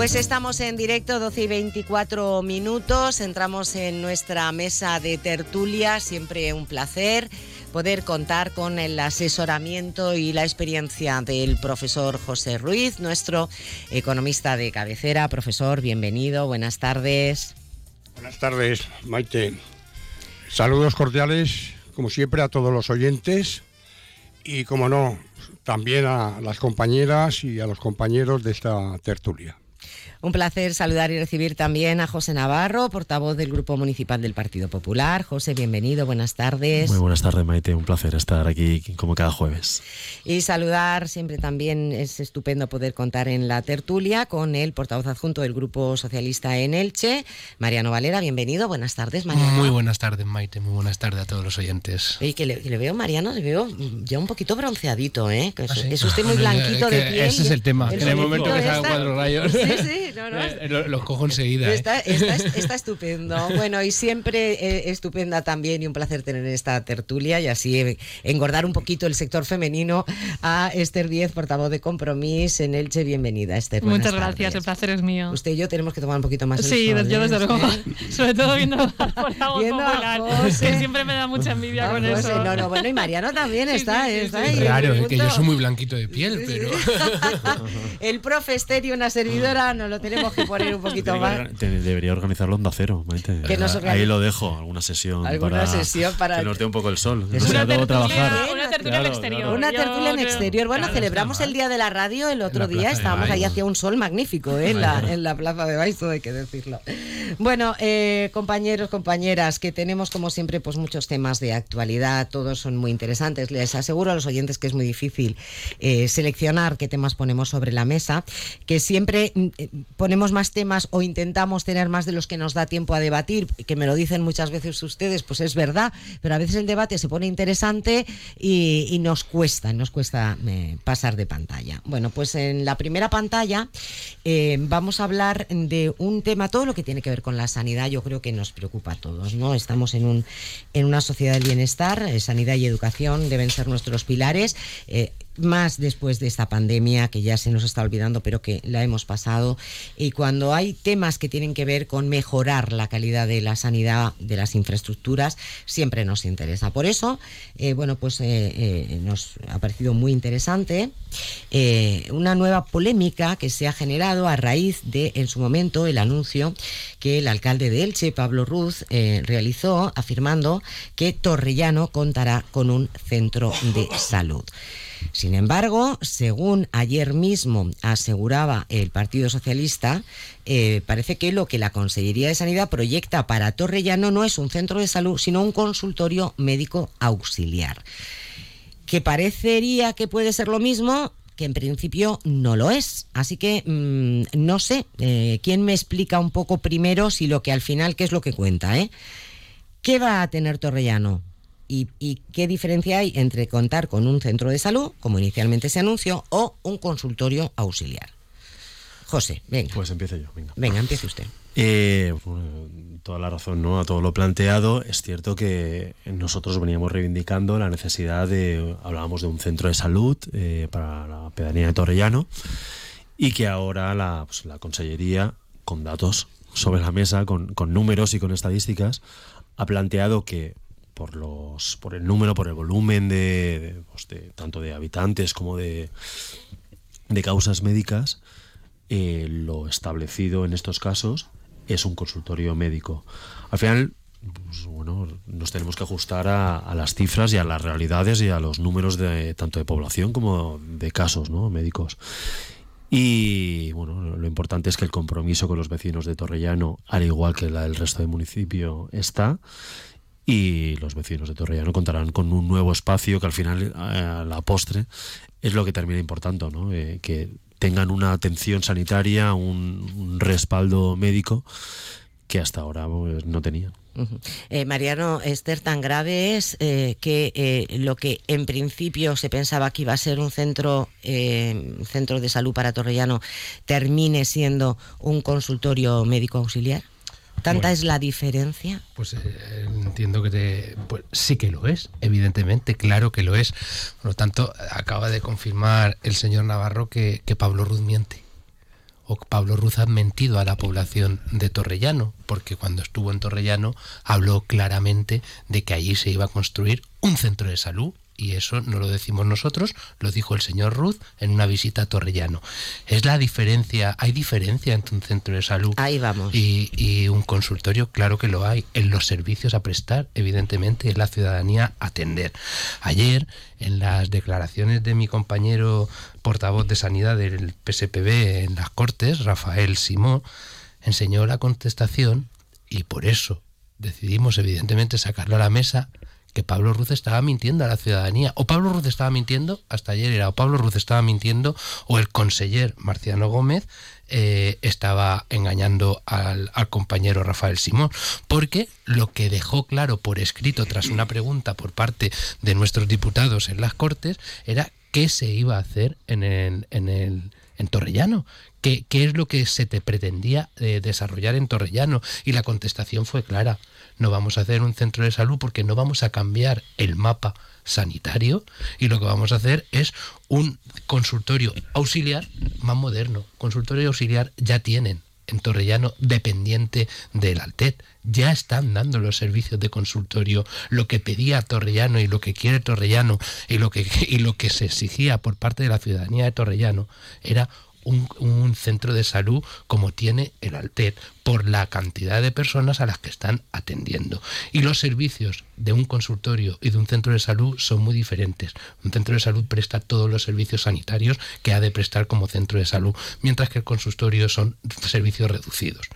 Pues estamos en directo, 12 y 24 minutos. Entramos en nuestra mesa de tertulia. Siempre un placer poder contar con el asesoramiento y la experiencia del profesor José Ruiz, nuestro economista de cabecera. Profesor, bienvenido, buenas tardes. Buenas tardes, Maite. Saludos cordiales, como siempre, a todos los oyentes y, como no, también a las compañeras y a los compañeros de esta tertulia. Un placer saludar y recibir también a José Navarro, portavoz del Grupo Municipal del Partido Popular. José, bienvenido, buenas tardes. Muy buenas tardes, Maite. Un placer estar aquí como cada jueves. Y saludar, siempre también es estupendo poder contar en la tertulia con el portavoz adjunto del Grupo Socialista en Elche, Mariano Valera. Bienvenido, buenas tardes, Mariano. Muy buenas tardes, Maite. Muy buenas tardes a todos los oyentes. Y que le, veo, Mariano, le veo ya un poquito bronceadito, ¿eh? ¿Ah, es, usted muy blanquito de piel. Ese es el tema. en el momento que salgan cuatro rayos. Sí, sí. Eh, los cojo enseguida. ¿eh? Está, está, estupendo. Bueno, y siempre eh, estupenda también y un placer tener esta tertulia y así engordar un poquito el sector femenino a Esther Díez, portavoz de Compromiso en Elche. Bienvenida, Esther. Muchas gracias, el placer es mío. Usted y yo tenemos que tomar un poquito más el Sí, yo desde luego. Sobre todo viendo por la voz popular, que siempre me da mucha envidia con eso. No, no, bueno, y Mariano también está, está ahí. Claro, es que yo soy muy blanquito de piel, pero... el profe Esther y una servidora no lo tenemos que poner un poquito más. Debería organizarlo Onda Cero, Maite. Ahí lo dejo, alguna sesión. Alguna para sesión para. Que nos dé un poco el sol. Es una, tertulia, trabajar. una tertulia en exterior. Una tertulia en exterior. Bueno, celebramos el Día de la Radio el otro día. Estábamos ahí hacia un sol magnífico ¿eh? en, la, en la Plaza de Baizo, hay que decirlo. Bueno, eh, compañeros, compañeras, que tenemos como siempre pues muchos temas de actualidad. Todos son muy interesantes. Les aseguro a los oyentes que es muy difícil eh, seleccionar qué temas ponemos sobre la mesa. Que siempre mm, ponemos más temas o intentamos tener más de los que nos da tiempo a debatir, que me lo dicen muchas veces ustedes, pues es verdad, pero a veces el debate se pone interesante y, nos cuesta, nos cuesta eh, pasar de pantalla. Bueno, pues en la primera pantalla eh, vamos a hablar de un tema, todo lo que tiene que ver con la sanidad, yo creo que nos preocupa a todos, ¿no? Estamos en, un, en una sociedad del bienestar, eh, sanidad y educación deben ser nuestros pilares más después de esta pandemia que ya se nos está olvidando, pero que la hemos pasado. Y cuando hay temas que tienen que ver con mejorar la calidad de la sanidad, de las infraestructuras, siempre nos interesa. Por eso, eh, bueno, pues eh, eh, nos ha parecido muy interesante una nueva polémica que se ha generado a raíz de, en su momento, el anuncio que el alcalde de Elche, Pablo Ruz, realizó afirmando que Torrellano contará con un centro de salud. Sin embargo, según ayer mismo aseguraba el Partido Socialista, eh, parece que lo que la Consellería de Sanidad proyecta para Torrellano no es un centro de salud, sino un consultorio médico auxiliar. Que parecería que puede ser lo mismo, que en principio no lo es. Así que mm, no sé, eh, ¿quién me explica un poco primero si lo que al final, qué es lo que cuenta? Eh? ¿Qué va a tener Torrellano? Y, qué diferencia hay entre contar con un centro de salud, como inicialmente se anunció, o un consultorio auxiliar. José, venga. Pues empiece yo, venga. Venga, empiece usted. Eh, toda la razón, ¿no? A todo lo planteado, es cierto que nosotros veníamos reivindicando la necesidad de, hablábamos de un centro de salud eh, para la pedanía de Torrellano y que ahora la, pues, la Consellería, con datos sobre la mesa, con, con números y con estadísticas, ha planteado que por los por el número, por el volumen de, pues tanto de habitantes como de, de causas médicas, eh, lo establecido en estos casos es un consultorio médico. Al final, pues, bueno, nos tenemos que ajustar a, las cifras y a las realidades y a los números de tanto de población como de casos ¿no? médicos. Y bueno, lo importante es que el compromiso con los vecinos de Torrellano, al igual que el resto del municipio, está y los vecinos de Torrellano contarán con un nuevo espacio que al final, a la postre, es lo que termina importando, ¿no? Eh, que tengan una atención sanitaria, un, respaldo médico que hasta ahora pues, no tenían. Eh, Mariano, Esther, tan grave es eh, que lo que en principio se pensaba que iba a ser un centro, centro de salud para Torrellano termine siendo un consultorio médico auxiliar. ¿Tanta es la diferencia? Pues eh, entiendo que pues, sí que lo es, evidentemente, claro que lo es. Por lo tanto, acaba de confirmar el señor Navarro que, Pablo Ruz miente. o Pablo Ruz ha mentido a la población de Torrellano, porque cuando estuvo en Torrellano habló claramente de que allí se iba a construir un centro de salud y eso no lo decimos nosotros, lo dijo el señor Ruth en una visita a Torrellano. Es la diferencia, hay diferencia entre un centro de salud Ahí vamos. Y, y, un consultorio, claro que lo hay, en los servicios a prestar, evidentemente, en la ciudadanía atender. Ayer, en las declaraciones de mi compañero portavoz de sanidad del PSPB en las Cortes, Rafael Simón, enseñó la contestación y por eso decidimos evidentemente sacarlo a la mesa Pablo Ruz estaba mintiendo a la ciudadanía. O Pablo Ruz estaba mintiendo, hasta ayer era o Pablo Ruz estaba mintiendo, o el conseller Marciano Gómez eh, estaba engañando al, al, compañero Rafael Simón. Porque lo que dejó claro por escrito tras una pregunta por parte de nuestros diputados en las Cortes era qué se iba a hacer en el, en el en Torrellano. ¿Qué, ¿Qué, es lo que se te pretendía eh, desarrollar en Torrellano? Y la contestación fue clara. No vamos a hacer un centro de salud porque no vamos a cambiar el mapa sanitario y lo que vamos a hacer es un consultorio auxiliar más moderno. Consultorio auxiliar ya tienen en Torrellano dependiente del Altet. Ya están dando los servicios de consultorio. Lo que pedía Torrellano y lo que quiere Torrellano y lo que, y lo que se exigía por parte de la ciudadanía de Torrellano era un, centro de salud como tiene el Altet por la cantidad de personas a las que están atendiendo. Y los servicios de un consultorio y de un centro de salud son muy diferentes. Un centro de salud presta todos los servicios sanitarios que ha de prestar como centro de salud, mientras que el consultorio son servicios reducidos.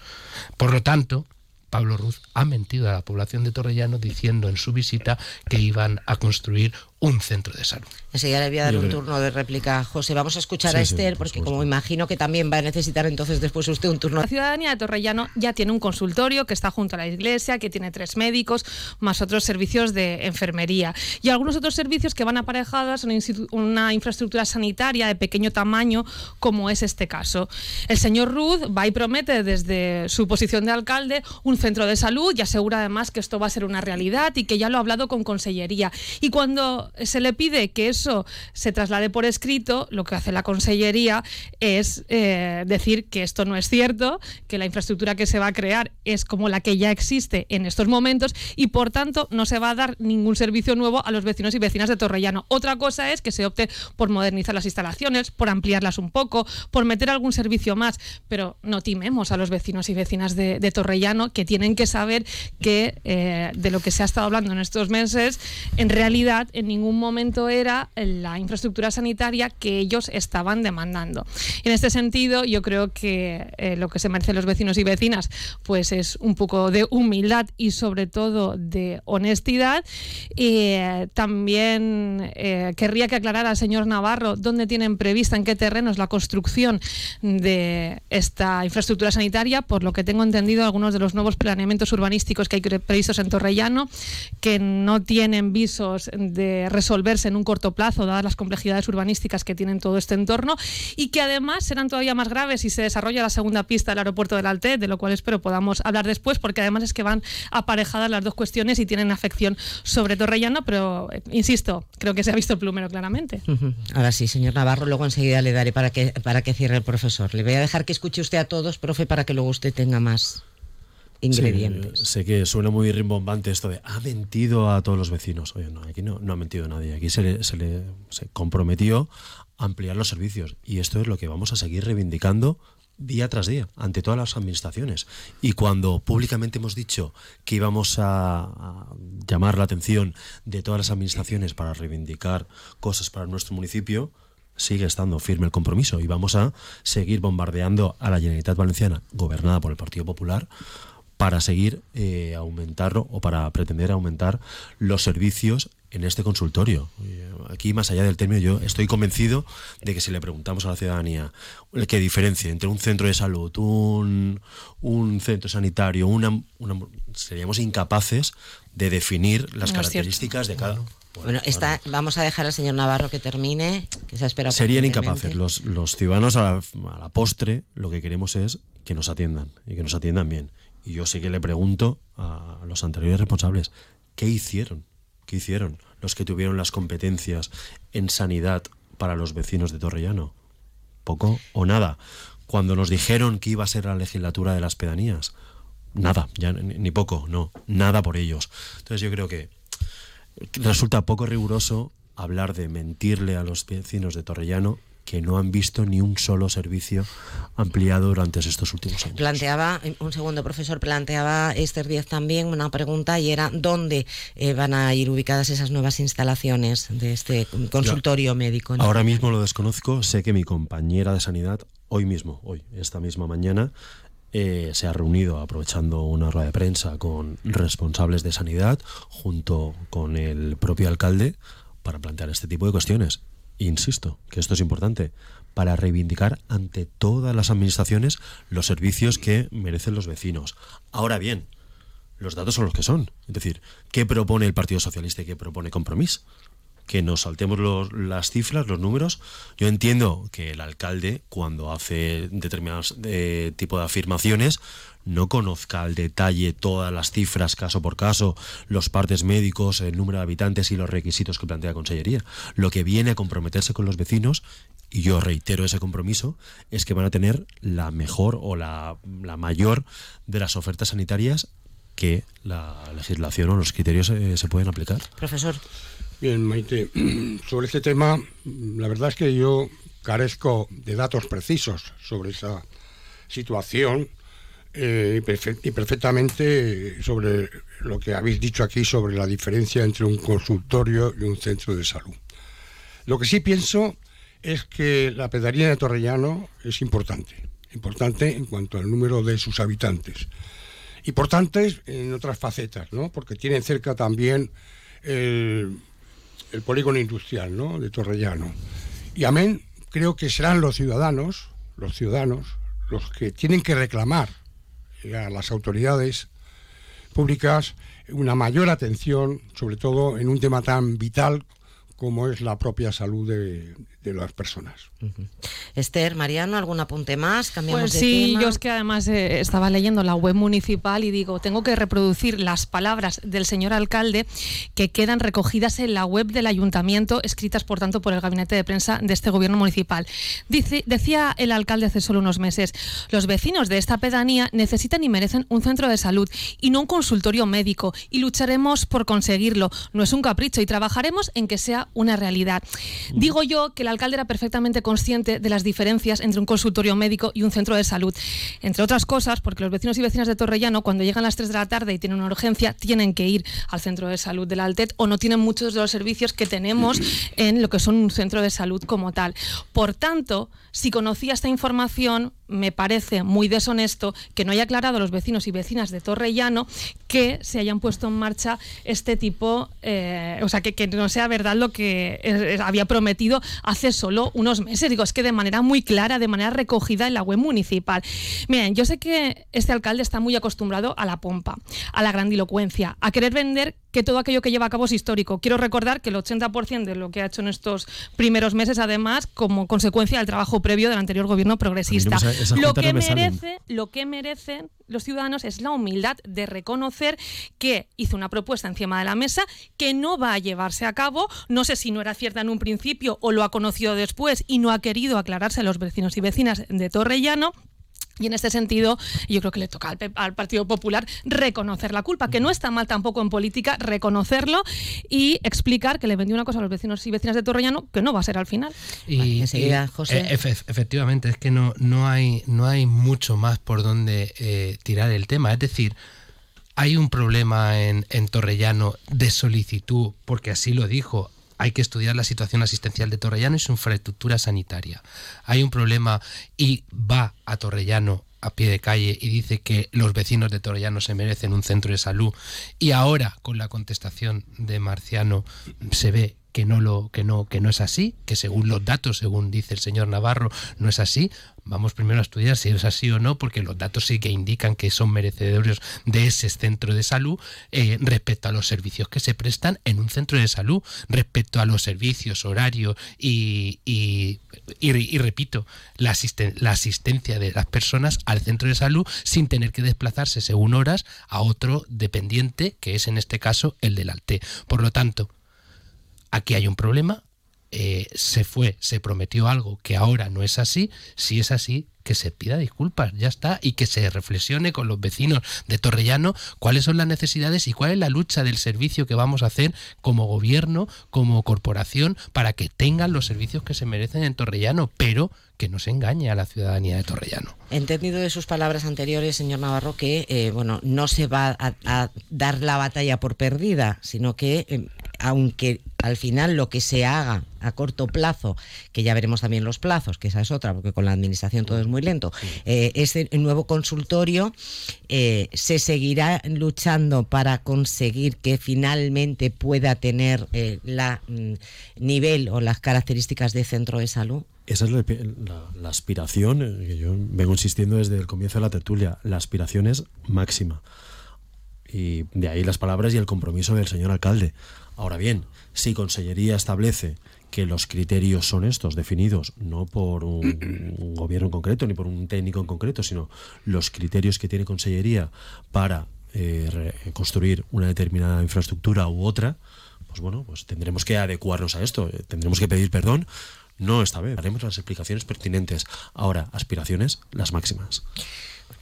Por lo tanto, Pablo Ruz ha mentido a la población de Torrellano diciendo en su visita que iban a construir un centro de salud. Enseguida le voy a dar un turno de réplica a José. Vamos a escuchar sí, a Esther, sí, porque como imagino que también va a necesitar entonces después usted un turno. La ciudadanía de Torrellano ya tiene un consultorio que está junto a la iglesia, que tiene tres médicos, más otros servicios de enfermería. Y algunos otros servicios que van aparejados a una, una infraestructura sanitaria de pequeño tamaño, como es este caso. El señor Ruth va y promete desde su posición de alcalde un centro de salud y asegura además que esto va a ser una realidad y que ya lo ha hablado con consellería. Y cuando se le pide que eso se traslade por escrito, lo que hace la Consellería es eh, decir que esto no es cierto, que la infraestructura que se va a crear es como la que ya existe en estos momentos y por tanto no se va a dar ningún servicio nuevo a los vecinos y vecinas de Torrellano. Otra cosa es que se opte por modernizar las instalaciones, por ampliarlas un poco, por meter algún servicio más, pero no timemos a los vecinos y vecinas de, Torrellano que tienen que saber que eh, de lo que se ha estado hablando en estos meses, en realidad en ningún momento era la infraestructura sanitaria que ellos estaban demandando. En este sentido, yo creo que eh, lo que se merecen los vecinos y vecinas pues es un poco de humildad y sobre todo de honestidad. Eh, también eh, querría que aclarara al señor Navarro dónde tienen prevista, en qué terrenos la construcción de esta infraestructura sanitaria, por lo que tengo entendido algunos de los nuevos planeamientos urbanísticos que hay previstos en Torrellano, que no tienen visos de resolverse en un corto plazo, dadas las complejidades urbanísticas que tienen todo este entorno, y que además serán todavía más graves si se desarrolla la segunda pista del aeropuerto del Altet, de lo cual espero podamos hablar después, porque además es que van aparejadas las dos cuestiones y tienen afección sobre Torrellano, pero eh, insisto, creo que se ha visto el plumero claramente. Ahora sí, señor Navarro, luego enseguida le daré para que, para que cierre el profesor. Le voy a dejar que escuche usted a todos, profe, para que luego usted tenga más ingredientes. Sí, sé que suena muy rimbombante esto de ha mentido a todos los vecinos. Oye, no, aquí no, no ha mentido nadie. Aquí se le, se le se comprometió a ampliar los servicios. Y esto es lo que vamos a seguir reivindicando día tras día ante todas las administraciones. Y cuando públicamente hemos dicho que íbamos a, a, llamar la atención de todas las administraciones para reivindicar cosas para nuestro municipio, sigue estando firme el compromiso y vamos a seguir bombardeando a la Generalitat Valenciana, gobernada por el Partido Popular, para seguir eh, aumentar o para pretender aumentar los servicios en este consultorio. Aquí, más allá del término, yo estoy convencido de que si le preguntamos a la ciudadanía qué diferencia entre un centro de salud, un, un centro sanitario, una, una, seríamos incapaces de definir las no características de cada. Bueno, bueno está, vamos a dejar al señor Navarro que termine, que se espera. Serían incapaces. Los, los ciudadanos a la, a la postre lo que queremos es que nos atiendan y que nos atiendan bien. Y yo sí que le pregunto a los anteriores responsables, ¿qué hicieron? ¿Qué hicieron los que tuvieron las competencias en sanidad para los vecinos de Torrellano? Poco o nada. cuando nos dijeron que iba a ser la legislatura de las pedanías. Nada, ni poco, no, nada por ellos. Entonces yo creo que resulta poco riguroso hablar de mentirle a los vecinos de Torrellano que no han visto ni un solo servicio ampliado durante estos últimos años. Planteaba, un segundo profesor, planteaba Esther Díaz también una pregunta y era ¿dónde eh, van a ir ubicadas esas nuevas instalaciones de este consultorio médico? Ahora mismo lo desconozco, sé que mi compañera de sanidad hoy mismo, hoy, esta misma mañana, eh, se ha reunido aprovechando una rueda de prensa con responsables de sanidad junto con el propio alcalde para plantear este tipo de cuestiones. Insisto, que esto es importante, para reivindicar ante todas las administraciones los servicios que merecen los vecinos. Ahora bien, los datos son los que son. Es decir, ¿qué propone el Partido Socialista y qué propone Compromís? Que nos saltemos los, las cifras, los números. Yo entiendo que el alcalde, cuando hace determinados eh, tipo de afirmaciones, no conozca al detalle todas las cifras caso por caso, los partes médicos, el número de habitantes y los requisitos que plantea la Consellería. Lo que viene a comprometerse con los vecinos, y yo reitero ese compromiso, es que van a tener la mejor o la, la mayor de las ofertas sanitarias que la legislación o los criterios eh, se pueden aplicar. Profesor. Bien, Maite, sobre este tema, la verdad es que yo carezco de datos precisos sobre esa situación eh, y perfectamente sobre lo que habéis dicho aquí sobre la diferencia entre un consultorio y un centro de salud. Lo que sí pienso es que la pedanía de Torrellano es importante, importante en cuanto al número de sus habitantes. Importantes en otras facetas, ¿no? Porque tienen cerca también el, el polígono industrial, ¿no? De Torrellano. Y amén, creo que serán los ciudadanos, los ciudadanos, los que tienen que reclamar a las autoridades públicas una mayor atención, sobre todo en un tema tan vital como es la propia salud de, de las personas. Esther, Mariano, ¿algún apunte más? Cambiamos pues sí, yo es que además eh, estaba leyendo la web municipal y digo, tengo que reproducir las palabras del señor alcalde que quedan recogidas en la web del ayuntamiento, escritas por tanto por el gabinete de prensa de este gobierno municipal. Dice, decía el alcalde hace solo unos meses, los vecinos de esta pedanía necesitan y merecen un centro de salud y no un consultorio médico y lucharemos por conseguirlo. No es un capricho y trabajaremos en que sea una realidad. Digo yo que la alcalde era perfectamente consciente de las diferencias entre un consultorio médico y un centro de salud. Entre otras cosas, porque los vecinos y vecinas de Torrellano, cuando llegan a las 3 de la tarde y tienen una urgencia, tienen que ir al centro de salud de la Altet o no tienen muchos de los servicios que tenemos en lo que son un centro de salud como tal. Por tanto, si conocía esta información, me parece muy deshonesto que no haya aclarado a los vecinos y vecinas de Torrellano que se hayan puesto en marcha este tipo, eh, o sea, que, que, no sea verdad lo que había prometido hace solo unos meses. Digo, es que de manera muy clara, de manera recogida en la web municipal. Miren, yo sé que este alcalde está muy acostumbrado a la pompa, a la grandilocuencia, a querer vender que todo aquello que lleva a cabo es histórico. Quiero recordar que el 80% de lo que ha hecho en estos primeros meses, además, como consecuencia del trabajo previo del anterior gobierno progresista. lo, que merece, lo que merecen los ciudadanos es la humildad de reconocer que hizo una propuesta encima de la mesa que no va a llevarse a cabo. No sé si no era cierta en un principio o lo ha conocido después y no ha querido aclararse a los vecinos y vecinas de Torrellano y en este sentido, yo creo que le toca al, Partido Popular reconocer la culpa, que no está mal tampoco en política reconocerlo y explicar que le vendió una cosa a los vecinos y vecinas de Torrellano que no va a ser al final. Y, José. E, efectivamente, es que no, no, hay, no hay mucho más por donde eh, tirar el tema. Es decir, hay un problema en, en Torrellano de solicitud, porque así lo dijo hay que estudiar la situación asistencial de Torrellano y su infraestructura sanitaria. Hay un problema y va a Torrellano a pie de calle y dice que los vecinos de Torrellano se merecen un centro de salud y ahora con la contestación de Marciano se ve que no lo que no que no es así, que según los datos, según dice el señor Navarro, no es así. Vamos primero a estudiar si es así o no, porque los datos sí que indican que son merecedores de ese centro de salud eh, respecto a los servicios que se prestan en un centro de salud, respecto a los servicios, horario y, y, y, repito, la, la asistencia de las personas al centro de salud sin tener que desplazarse según horas a otro dependiente, que es en este caso el del ALTE. Por lo tanto, aquí hay un problema, eh, se fue, se prometió algo que ahora no es así, si es así, que se pida disculpas, ya está, y que se reflexione con los vecinos de Torrellano cuáles son las necesidades y cuál es la lucha del servicio que vamos a hacer como gobierno, como corporación, para que tengan los servicios que se merecen en Torrellano, pero que no se engañe a la ciudadanía de Torrellano. Entendido de sus palabras anteriores, señor Navarro, que eh, bueno, no se va a, dar la batalla por perdida, sino que eh, aunque al final lo que se haga a corto plazo, que ya veremos también los plazos, que esa es otra, porque con la administración todo es muy lento, eh, ese nuevo consultorio eh, se seguirá luchando para conseguir que finalmente pueda tener el eh, mm, nivel o las características de centro de salud. Esa es la, aspiración, que yo vengo insistiendo desde el comienzo de la tertulia, la aspiración es máxima. Y de ahí las palabras y el compromiso del señor alcalde. Ahora bien, si Consellería establece que los criterios son estos, definidos no por un, gobierno en concreto ni por un técnico en concreto, sino los criterios que tiene Consellería para eh, construir una determinada infraestructura u otra, pues bueno, pues tendremos que adecuarnos a esto, eh, tendremos que pedir perdón. No esta vez, haremos las explicaciones pertinentes. Ahora, aspiraciones las máximas.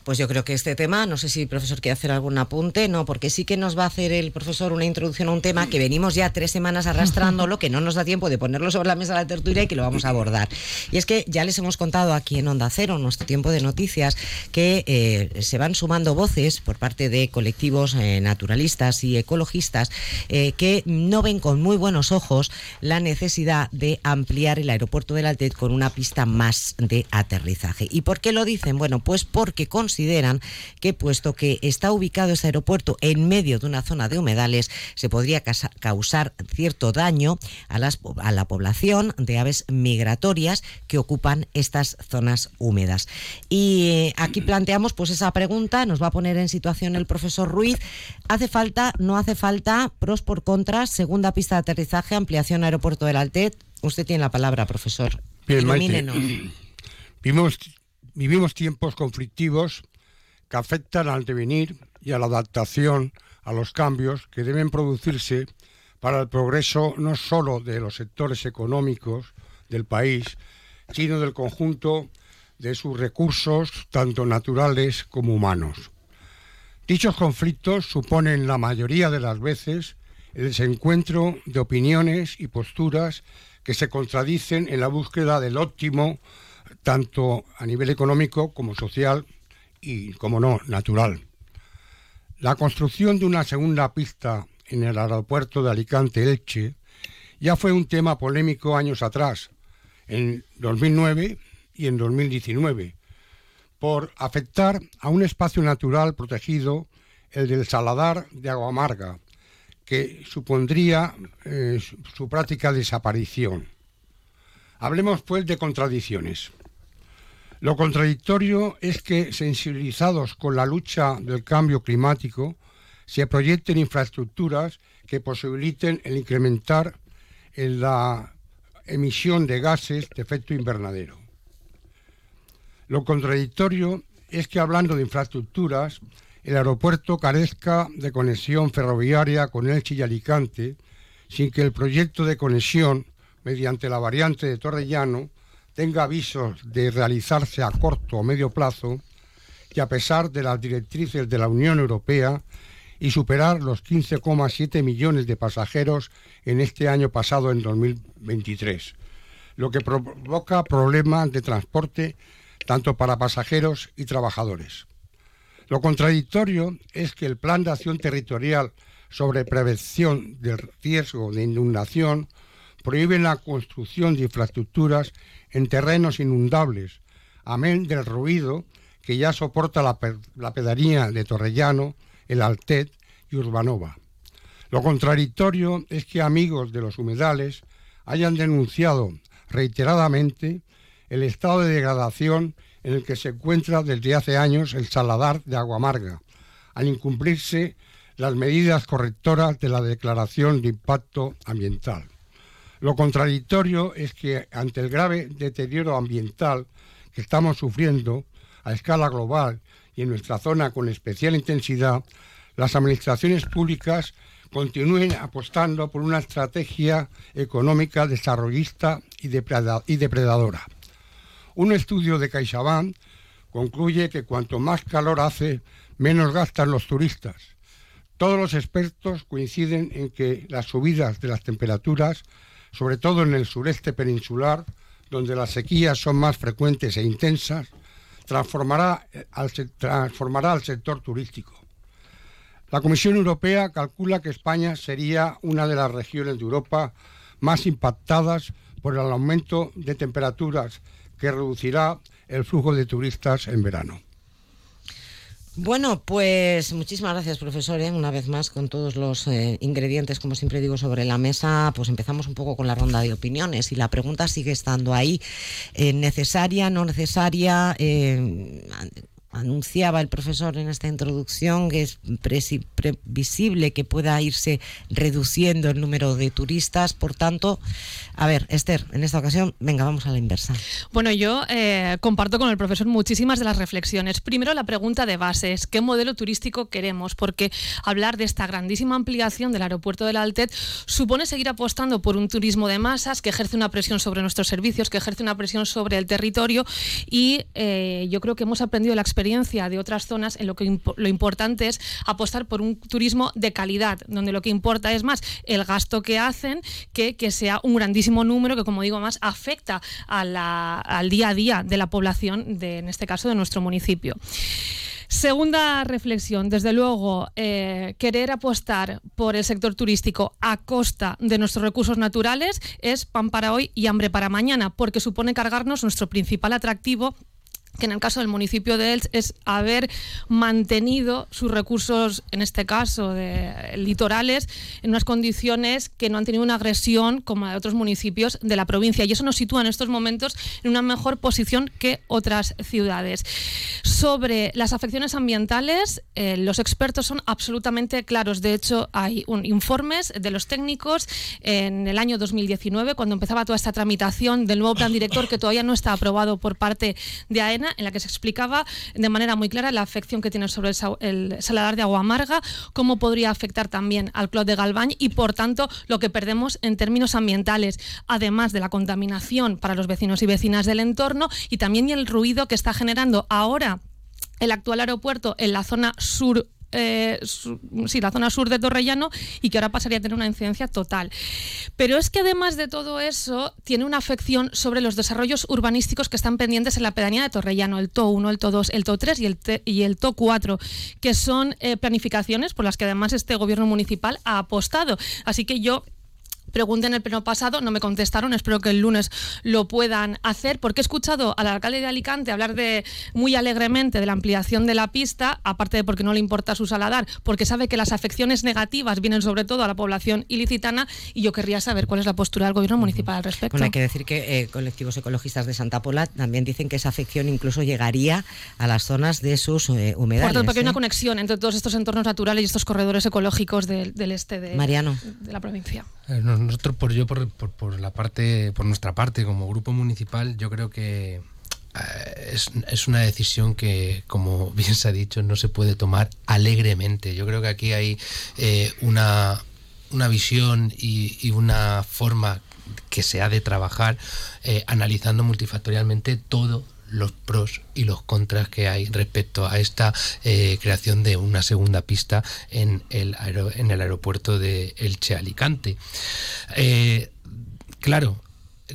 Pues yo creo que este tema, no sé si el profesor quiere hacer algún apunte, no, porque sí que nos va a hacer el profesor una introducción a un tema que venimos ya tres semanas arrastrándolo, que no nos da tiempo de ponerlo sobre la mesa de la tertulia y que lo vamos a abordar. Y es que ya les hemos contado aquí en Onda Cero, en nuestro tiempo de noticias, que eh, se van sumando voces por parte de colectivos eh, naturalistas y ecologistas eh, que no ven con muy buenos ojos la necesidad de ampliar el aeropuerto del Altet con una pista más de aterrizaje. ¿Y por qué lo dicen? Bueno, pues porque con consideran que puesto que está ubicado este aeropuerto en medio de una zona de humedales, se podría causar cierto daño a, las, a la población de aves migratorias que ocupan estas zonas húmedas. Y eh, aquí planteamos pues esa pregunta, nos va a poner en situación el profesor Ruiz. ¿Hace falta, no hace falta, pros por contras, segunda pista de aterrizaje, ampliación aeropuerto del Altet? Usted tiene la palabra, profesor. Bien, Vimos vivimos tiempos conflictivos que afectan al devenir y a la adaptación a los cambios que deben producirse para el progreso no solo de los sectores económicos del país, sino del conjunto de sus recursos, tanto naturales como humanos. Dichos conflictos suponen la mayoría de las veces el desencuentro de opiniones y posturas que se contradicen en la búsqueda del óptimo tanto a nivel económico como social y, como no, natural. La construcción de una segunda pista en el aeropuerto de Alicante-Elche ya fue un tema polémico años atrás, en 2009 y en 2019, por afectar a un espacio natural protegido, el del Saladar de Agua Amarga, que supondría eh, su práctica desaparición. Hablemos pues de contradicciones. Lo contradictorio es que, sensibilizados con la lucha del cambio climático, se proyecten infraestructuras que posibiliten el incrementar en la emisión de gases de efecto invernadero. Lo contradictorio es que, hablando de infraestructuras, el aeropuerto carezca de conexión ferroviaria con Elche y Alicante, sin que el proyecto de conexión mediante la variante de Torrellano tenga avisos de realizarse a corto o medio plazo y a pesar de las directrices de la Unión Europea y superar los 15,7 millones de pasajeros en este año pasado, en 2023, lo que provoca problemas de transporte tanto para pasajeros y trabajadores. Lo contradictorio es que el Plan de Acción Territorial sobre Prevención del Riesgo de Inundación prohíbe la construcción de infraestructuras en terrenos inundables, amén del ruido que ya soporta la, pedanía de Torrellano, el Altet y Urbanova. Lo contradictorio es que amigos de los humedales hayan denunciado reiteradamente el estado de degradación en el que se encuentra desde hace años el saladar de agua amarga, al incumplirse las medidas correctoras de la Declaración de Impacto Ambiental. Lo contradictorio es que ante el grave deterioro ambiental que estamos sufriendo a escala global y en nuestra zona con especial intensidad, las administraciones públicas continúen apostando por una estrategia económica desarrollista y depredadora. Un estudio de CaixaBank concluye que cuanto más calor hace, menos gastan los turistas. Todos los expertos coinciden en que las subidas de las temperaturas, sobre todo en el sureste peninsular, donde las sequías son más frecuentes e intensas, transformará al, transformará al sector turístico. La Comisión Europea calcula que España sería una de las regiones de Europa más impactadas por el aumento de temperaturas que reducirá el flujo de turistas en verano. Bueno, pues muchísimas gracias, profesor. ¿eh? Una vez más, con todos los eh, ingredientes, como siempre digo, sobre la mesa, pues empezamos un poco con la ronda de opiniones y la pregunta sigue estando ahí. Eh, ¿Necesaria, no necesaria? Anunciaba el profesor en esta introducción que es previsible que pueda irse reduciendo el número de turistas. Por tanto, a ver, Esther, en esta ocasión, venga, vamos a la inversa. Bueno, yo eh, comparto con el profesor muchísimas de las reflexiones. Primero, la pregunta de base es qué modelo turístico queremos, porque hablar de esta grandísima ampliación del aeropuerto de la Altet supone seguir apostando por un turismo de masas que ejerce una presión sobre nuestros servicios, que ejerce una presión sobre el territorio y eh, yo creo que hemos aprendido la experiencia de otras zonas en lo que lo importante es apostar por un turismo de calidad, donde lo que importa es más el gasto que hacen que que sea un grandísimo número que, como digo, más afecta al día a día de la población, de, en este caso de nuestro municipio. Segunda reflexión, desde luego, eh, querer apostar por el sector turístico a costa de nuestros recursos naturales es pan para hoy y hambre para mañana, porque supone cargarnos nuestro principal atractivo que en el caso del municipio de Elche es haber mantenido sus recursos, en este caso de litorales, en unas condiciones que no han tenido una agresión como la de otros municipios de la provincia. Y eso nos sitúa en estos momentos en una mejor posición que otras ciudades. Sobre las afecciones ambientales, eh, los expertos son absolutamente claros. De hecho, hay informes de los técnicos en el año 2019, cuando empezaba toda esta tramitación del nuevo plan director que todavía no está aprobado por parte de AENA en la que se explicaba de manera muy clara la afección que tiene sobre el, saladar de agua amarga, cómo podría afectar también al clot de Galván y, por tanto, lo que perdemos en términos ambientales, además de la contaminación para los vecinos y vecinas del entorno y también el ruido que está generando ahora el actual aeropuerto en la zona sur eh, sí, la zona sur de Torrellano y que ahora pasaría a tener una incidencia total. Pero es que además de todo eso, tiene una afección sobre los desarrollos urbanísticos que están pendientes en la pedanía de Torrellano, el TO 1, el TO 2, el TO 3 y el, y el TO 4, que son eh, planificaciones por las que además este gobierno municipal ha apostado. Así que yo Pregunté en el pleno pasado, no me contestaron, espero que el lunes lo puedan hacer, porque he escuchado al alcalde de Alicante hablar de muy alegremente de la ampliación de la pista, aparte de porque no le importa su saladar, porque sabe que las afecciones negativas vienen sobre todo a la población ilicitana y yo querría saber cuál es la postura del gobierno municipal al respecto. Bueno, hay que decir que eh, colectivos ecologistas de Santa Pola también dicen que esa afección incluso llegaría a las zonas de sus eh, humedales. Por porque hay una ¿eh? conexión entre todos estos entornos naturales y estos corredores ecológicos del, este de, Mariano. de la provincia. Nosotros, por yo, por, por, la parte, por nuestra parte, como grupo municipal, yo creo que eh, es, es, una decisión que, como bien se ha dicho, no se puede tomar alegremente. Yo creo que aquí hay eh, una, una visión y, y, una forma que se ha de trabajar eh, analizando multifactorialmente todo los pros y los contras que hay respecto a esta eh, creación de una segunda pista en el, el aeropuerto de Elche Alicante. Eh, claro,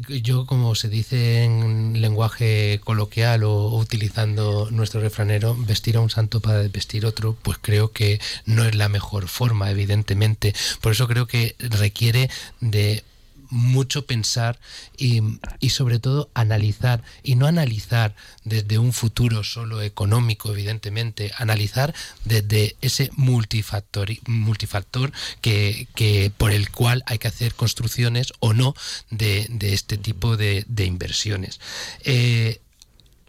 yo como se dice en lenguaje coloquial o utilizando nuestro refranero, vestir a un santo para vestir otro, pues creo que no es la mejor forma, evidentemente. Por eso creo que requiere de mucho pensar y, sobre todo analizar, y no analizar desde un futuro solo económico, evidentemente, analizar desde ese multifactor, multifactor que, que por el cual hay que hacer construcciones o no de, este tipo de, inversiones. Eh,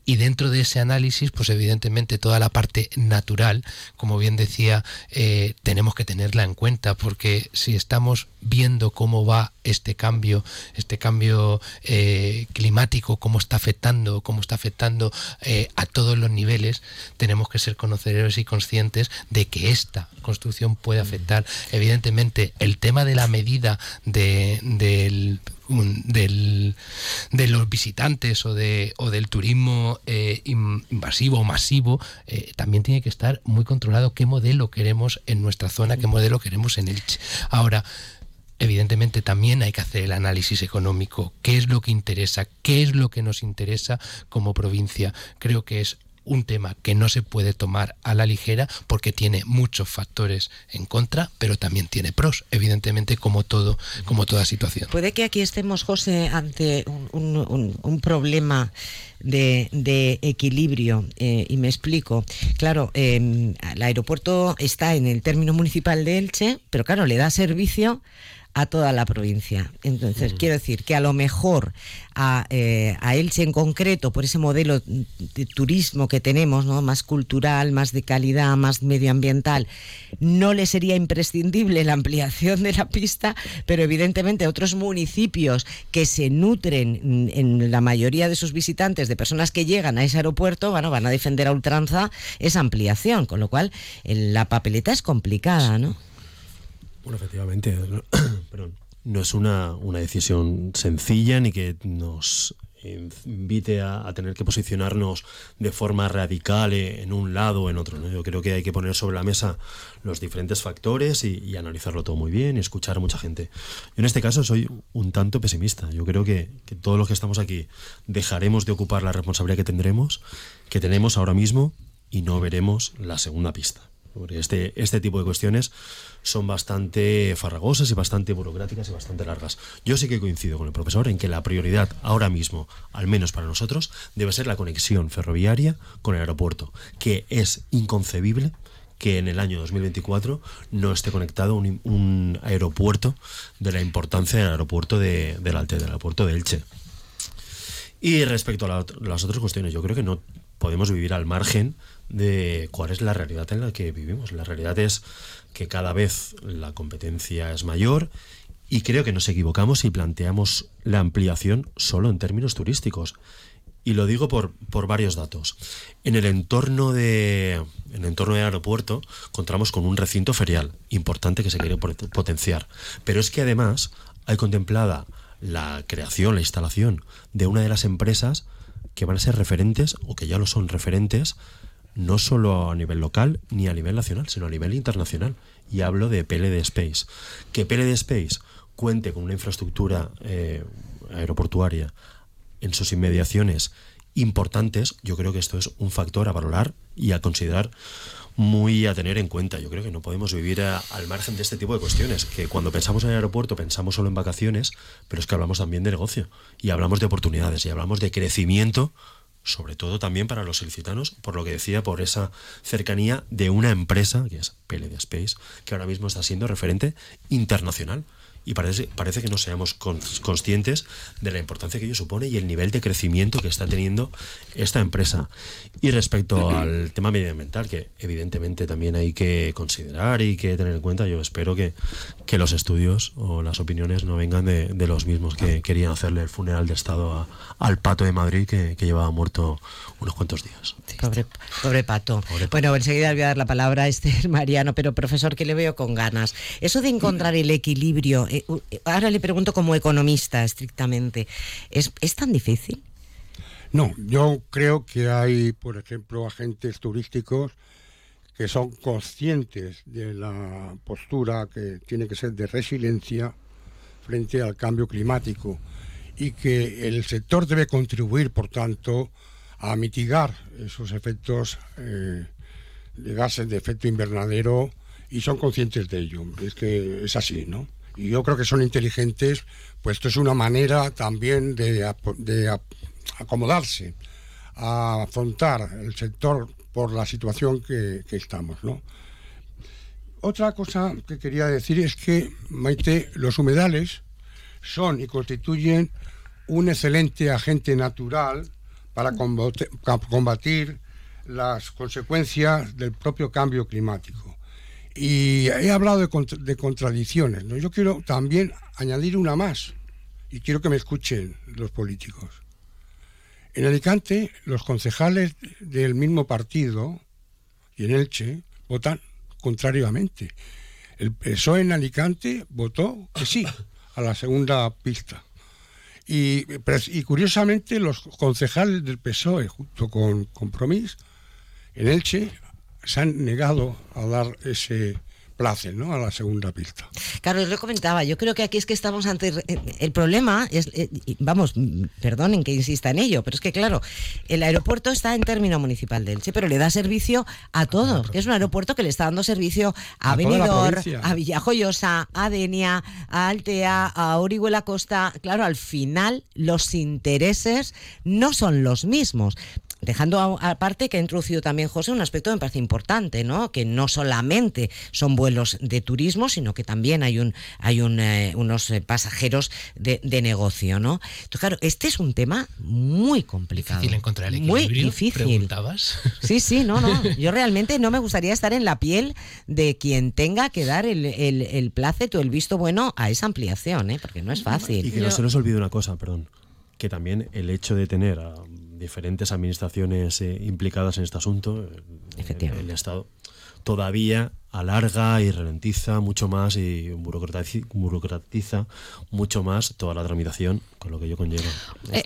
y dentro de ese análisis, pues evidentemente toda la parte natural, como bien decía, eh, tenemos que tenerla en cuenta, porque si estamos viendo cómo va este cambio, este cambio eh, climático, cómo está afectando, cómo está afectando eh, a todos los niveles, tenemos que ser conocedores y conscientes de que esta construcción puede afectar. Evidentemente, el tema de la medida de, del del, de los visitantes o, de, o del turismo eh, invasivo o masivo, eh, también tiene que estar muy controlado qué modelo queremos en nuestra zona, qué modelo queremos en Elche. Ahora, evidentemente también hay que hacer el análisis económico, qué es lo que interesa, qué es lo que nos interesa como provincia. Creo que es un tema que no se puede tomar a la ligera porque tiene muchos factores en contra, pero también tiene pros, evidentemente, como todo, como toda situación. Puede que aquí estemos, José, ante un, problema de, equilibrio, eh, y me explico. Claro, em, el aeropuerto está en el término municipal de Elche, pero claro, le da servicio a toda la provincia. Entonces, mm. quiero decir que a lo mejor a, eh, a, Elche en concreto, por ese modelo de turismo que tenemos, ¿no? más cultural, más de calidad, más medioambiental, no le sería imprescindible la ampliación de la pista, pero evidentemente otros municipios que se nutren en la mayoría de sus visitantes de personas que llegan a ese aeropuerto, bueno, van a defender a ultranza esa ampliación, con lo cual la papeleta es complicada, ¿no? Bueno, efectivamente, no es una, decisión sencilla ni que nos invite a, tener que posicionarnos de forma radical en un lado o en otro. Yo creo que hay que poner sobre la mesa los diferentes factores y, analizarlo todo muy bien y escuchar a mucha gente. Yo en este caso soy un tanto pesimista. Yo creo que, que todos los que estamos aquí dejaremos de ocupar la responsabilidad que tendremos, que tenemos ahora mismo, y no veremos la segunda pista. Este, este tipo de cuestiones son bastante farragosas y bastante burocráticas y bastante largas. Yo sí que coincido con el profesor en que la prioridad ahora mismo, al menos para nosotros, debe ser la conexión ferroviaria con el aeropuerto, que es inconcebible que en el año 2024 no esté conectado un, aeropuerto de la importancia del aeropuerto de, del Alte, del aeropuerto de Elche. Y respecto a las otras cuestiones, yo creo que no podemos vivir al margen de cuál es la realidad en la que vivimos. La realidad es que cada vez la competencia es mayor y creo que nos equivocamos si planteamos la ampliación solo en términos turísticos. Y lo digo por, por varios datos. En el entorno de en el entorno del aeropuerto contamos con un recinto ferial importante que se quiere potenciar. Pero es que además hay contemplada la creación, la instalación de una de las empresas que van a ser referentes o que ya lo son referentes no solo a nivel local ni a nivel nacional, sino a nivel internacional. Y hablo de PLD Space. Que PLD Space cuente con una infraestructura eh, aeroportuaria en sus inmediaciones importantes, yo creo que esto es un factor a valorar y a considerar muy a tener en cuenta. Yo creo que no podemos vivir al margen de este tipo de cuestiones, que cuando pensamos en el aeropuerto pensamos solo en vacaciones, pero es que hablamos también de negocio y hablamos de oportunidades y hablamos de crecimiento sobre todo también para los ilicitanos, por lo que decía, por esa cercanía de una empresa, que es PLD Space, que ahora mismo está siendo referente internacional y parece, parece que no seamos conscientes de la importancia que ello supone y el nivel de crecimiento que está teniendo esta empresa. Y respecto al tema medioambiental, que evidentemente también hay que considerar y que tener en cuenta, yo espero que, que los estudios o las opiniones no vengan de, de los mismos que querían hacerle el funeral de Estado al pato de Madrid que, que llevaba muerto unos cuantos días. Pobre, pobre, pato. Bueno, enseguida voy a dar la palabra a este Mariano, pero profesor, que le veo con ganas. Eso de encontrar el equilibrio, eh, eh, ahora le pregunto como economista estrictamente, ¿es, ¿es tan difícil? No, yo creo que hay, por ejemplo, agentes turísticos que son conscientes de la postura que tiene que ser de resiliencia frente al cambio climático y que el sector debe contribuir, por tanto, a mitigar esos efectos eh, de gases de efecto invernadero y son conscientes de ello. Es que es así, ¿no? Y yo creo que son inteligentes, pues esto es una manera también de, acomodarse, a afrontar el sector por la situación que, que estamos, ¿no? Otra cosa que quería decir es que, Maite, los humedales son y constituyen un excelente agente natural para combatir las consecuencias del propio cambio climático. Y he hablado de, contradicciones. Yo quiero también añadir una más, y quiero que me escuchen los políticos. En Alicante, los concejales del mismo partido y en Elche votan contrariamente. El PSOE en Alicante votó que sí a la segunda pista Y, y curiosamente los concejales del PSOE junto con Compromís en Elche se han negado a dar ese place ¿no? a la segunda pista. Claro, lo comentaba, yo creo que aquí es que estamos ante el problema, es, eh, vamos, perdonen que insista en ello, pero es que claro, el aeropuerto está en término municipal de Elche, pero le da servicio a todos, que es un aeropuerto que le está dando servicio a, a Benidorm, a Villajoyosa, a Denia, a Altea, a Orihuela Costa, claro, al final los intereses no son los mismos. Dejando aparte que ha introducido también José un aspecto que me parece importante, ¿no? Que no solamente son vuelos de turismo, sino que también hay un hay un, eh, unos eh, pasajeros de, de, negocio, ¿no? Entonces, claro, este es un tema muy complicado. Difícil encontrar el equilibrio. Muy difícil. ¿Preguntabas? Sí, sí, no, no. Yo realmente no me gustaría estar en la piel de quien tenga que dar el, el, el o el visto bueno a esa ampliación, ¿eh? Porque no es fácil. Y que no se nos olvide una cosa, perdón que también el hecho de tener a diferentes administraciones eh, implicadas en este asunto, Efectivamente. el, el Estado, todavía alarga y ralentiza mucho más y burocratiza, mucho más toda la tramitación con lo que ello conlleva. Eh,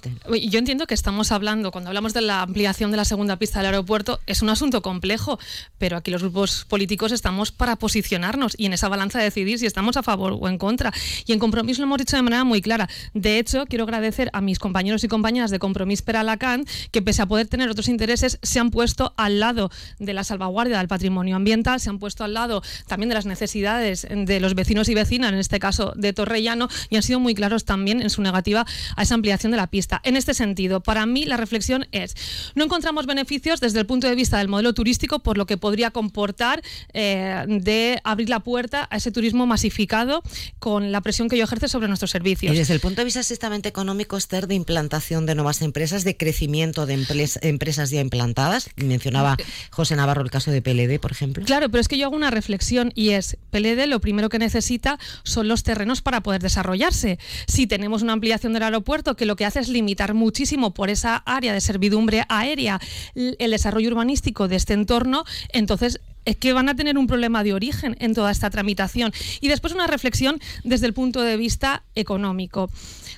yo entiendo que estamos hablando, cuando hablamos de la ampliación de la segunda pista del aeropuerto, es un asunto complejo, pero aquí los grupos políticos estamos para posicionarnos y en esa balanza decidir si estamos a favor o en contra. Y en compromiso lo hemos dicho de manera muy clara. De hecho, quiero agradecer a mis compañeros y compañeras de Compromís per Alacant que pese a poder tener otros intereses, se han puesto al lado de la salvaguardia del patrimonio ambiental, se han puesto al lado también de las necesidades de los vecinos y vecinas, en este caso de Torrellano, y han sido muy claros también en su negativa a esa ampliación de la pista. En este sentido, para mí la reflexión es, no encontramos beneficios desde el punto de vista del modelo turístico por lo que podría comportar eh, de abrir la puerta a ese turismo masificado con la presión que ello ejerce sobre nuestros servicios. Y desde el punto de vista estrictamente económico, Esther, de implantación de nuevas empresas, de crecimiento de empresas ya implantadas, mencionaba José Navarro el caso de PLD, por ejemplo. Claro, pero es que yo hago una reflexión y es, PLD lo primero que necesita son los terrenos para poder desarrollarse. Si tenemos una ampliación del aeropuerto que lo que hace es limitar muchísimo por esa área de servidumbre aérea el desarrollo urbanístico de este entorno, entonces es que van a tener un problema de origen en toda esta tramitación. Y después una reflexión desde el punto de vista económico.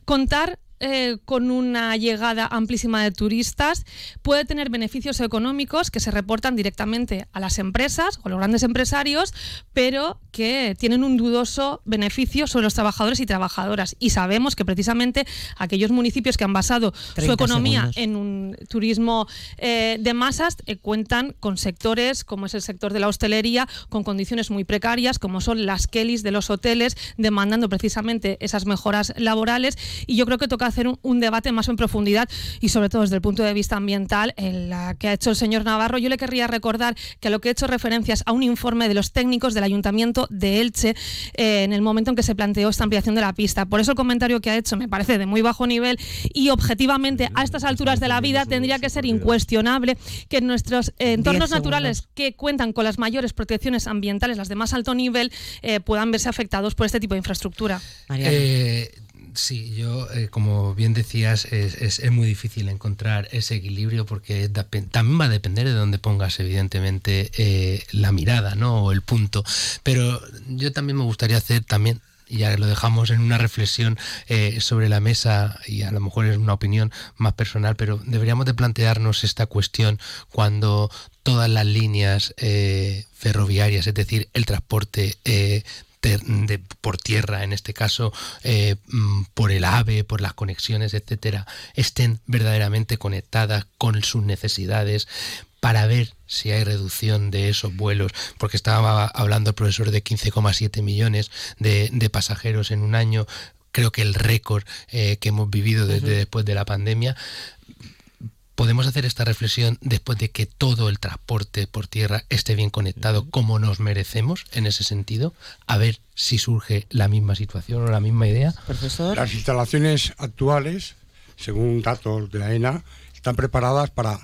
Contar eh, con una llegada amplísima de turistas puede tener beneficios económicos que se reportan directamente a las empresas o a los grandes empresarios, pero que tienen un dudoso beneficio sobre los trabajadores y trabajadoras. Y sabemos que precisamente aquellos municipios que han basado su economía segundos. en un turismo eh, de masas eh, cuentan con sectores como es el sector de la hostelería, con condiciones muy precarias, como son las Kellys de los hoteles, demandando precisamente esas mejoras laborales. Y yo creo que toca hacer un, un, debate más en profundidad y sobre todo desde el punto de vista ambiental, en la que ha hecho el señor Navarro. Yo le querría recordar que a lo que he hecho referencias a un informe de los técnicos del Ayuntamiento de Elche eh, en el momento en que se planteó esta ampliación de la pista. Por eso el comentario que ha hecho me parece de muy bajo nivel y objetivamente a estas alturas de la vida tendría que ser incuestionable que nuestros eh, entornos naturales que cuentan con las mayores protecciones ambientales, las de más alto nivel, eh, puedan verse afectados por este tipo de infraestructura. Eh, Sí, yo, eh, como bien decías, es, es, muy difícil encontrar ese equilibrio porque también va a depender de dónde pongas, evidentemente, eh, la mirada, ¿no? O el punto. Pero yo también me gustaría hacer también ya lo dejamos en una reflexión eh, sobre la mesa y a lo mejor es una opinión más personal, pero deberíamos de plantearnos esta cuestión cuando todas las líneas eh, ferroviarias, es decir, el transporte eh, de, por tierra, en este caso eh, por el AVE, por las conexiones, etcétera, estén verdaderamente conectadas con sus necesidades para ver si hay reducción de esos vuelos, porque estaba hablando el profesor de 15,7 millones de, de, pasajeros en un año, creo que el récord eh, que hemos vivido desde uh -huh. después de la pandemia, podemos hacer esta reflexión después de que todo el transporte por tierra esté bien conectado como nos merecemos en ese sentido, a ver si surge la misma situación o la misma idea. Profesor. Las instalaciones actuales, según datos de la ENA, están preparadas para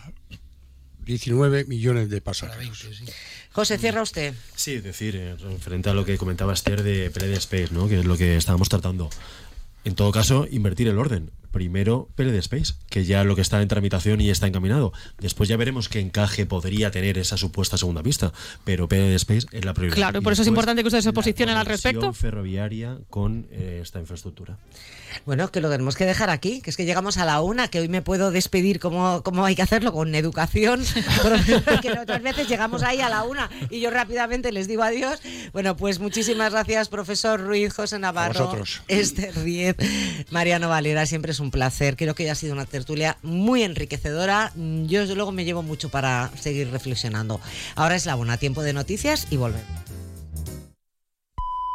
19 millones de pasajeros. 20, sí. José, cierra usted. Sí, es decir, eh, referente a lo que comentaba Esther de PLD Space, ¿no? que es lo que estábamos tratando. En todo caso, invertir el orden primero PLD Space, que ya lo que está en tramitación y está encaminado. Después ya veremos qué encaje podría tener esa supuesta segunda pista, pero PLD Space es la prioridad. Claro, y por eso es importante que ustedes se posicionen al respecto. ferroviaria con eh, esta infraestructura. Bueno, que lo tenemos que dejar aquí, que es que llegamos a la una, que hoy me puedo despedir como, como hay que hacerlo, con educación, que otras veces llegamos ahí a la una y yo rápidamente les digo adiós. Bueno, pues muchísimas gracias, profesor Ruiz, José Navarro, Esther Diez, Mariano Valera, siempre es un placer. Creo que ha sido una tertulia muy enriquecedora. Yo desde luego me llevo mucho para seguir reflexionando. Ahora es la una, tiempo de noticias y volvemos.